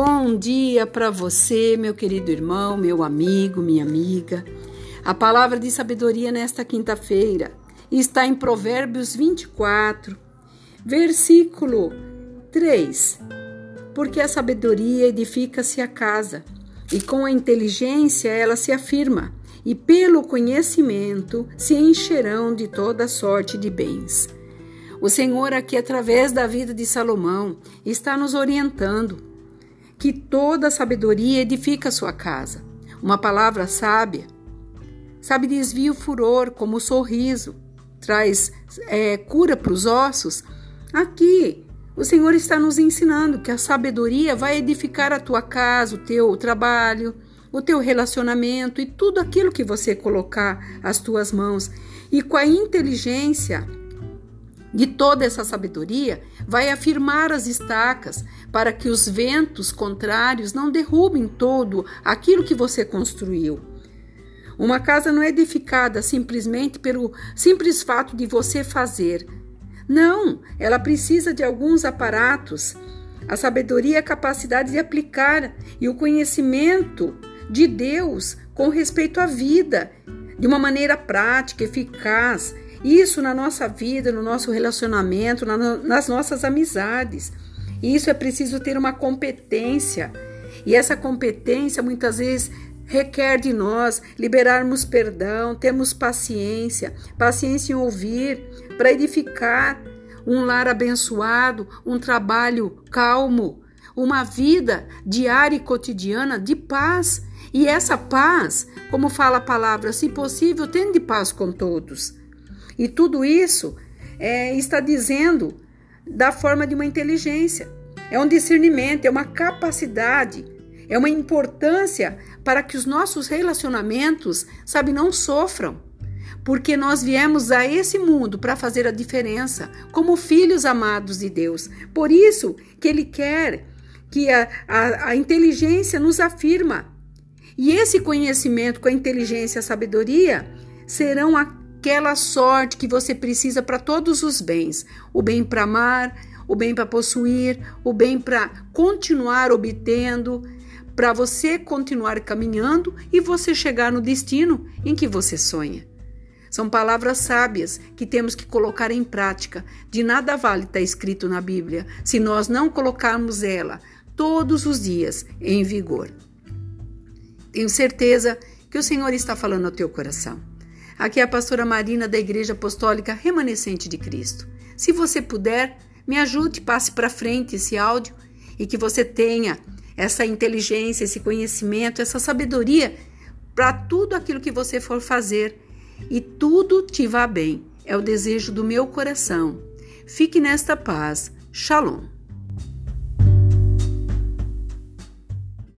Bom dia para você, meu querido irmão, meu amigo, minha amiga. A palavra de sabedoria nesta quinta-feira está em Provérbios 24, versículo 3. Porque a sabedoria edifica-se a casa, e com a inteligência ela se afirma, e pelo conhecimento se encherão de toda sorte de bens. O Senhor, aqui através da vida de Salomão, está nos orientando que toda sabedoria edifica a sua casa. Uma palavra sábia, sabe, desvia o furor, como o sorriso, traz é, cura para os ossos. Aqui, o Senhor está nos ensinando que a sabedoria vai edificar a tua casa, o teu trabalho, o teu relacionamento e tudo aquilo que você colocar as tuas mãos. E com a inteligência, de toda essa sabedoria, vai afirmar as estacas para que os ventos contrários não derrubem todo aquilo que você construiu. Uma casa não é edificada simplesmente pelo simples fato de você fazer. Não, ela precisa de alguns aparatos. A sabedoria é a capacidade de aplicar e o conhecimento de Deus com respeito à vida, de uma maneira prática, eficaz isso na nossa vida, no nosso relacionamento, na, nas nossas amizades. Isso é preciso ter uma competência. E essa competência muitas vezes requer de nós liberarmos perdão, termos paciência, paciência em ouvir, para edificar um lar abençoado, um trabalho calmo, uma vida diária e cotidiana de paz. E essa paz, como fala a palavra, se possível, tende paz com todos. E tudo isso é, está dizendo da forma de uma inteligência. É um discernimento, é uma capacidade, é uma importância para que os nossos relacionamentos, sabe, não sofram. Porque nós viemos a esse mundo para fazer a diferença, como filhos amados de Deus. Por isso que Ele quer que a, a, a inteligência nos afirma. E esse conhecimento com a inteligência e a sabedoria serão a aquela sorte que você precisa para todos os bens: o bem para amar, o bem para possuir, o bem para continuar obtendo, para você continuar caminhando e você chegar no destino em que você sonha. São palavras sábias que temos que colocar em prática. De nada vale estar tá escrito na Bíblia se nós não colocarmos ela todos os dias em vigor. Tenho certeza que o Senhor está falando ao teu coração. Aqui é a pastora Marina da Igreja Apostólica Remanescente de Cristo. Se você puder, me ajude, passe para frente esse áudio e que você tenha essa inteligência, esse conhecimento, essa sabedoria para tudo aquilo que você for fazer e tudo te vá bem. É o desejo do meu coração. Fique nesta paz. Shalom.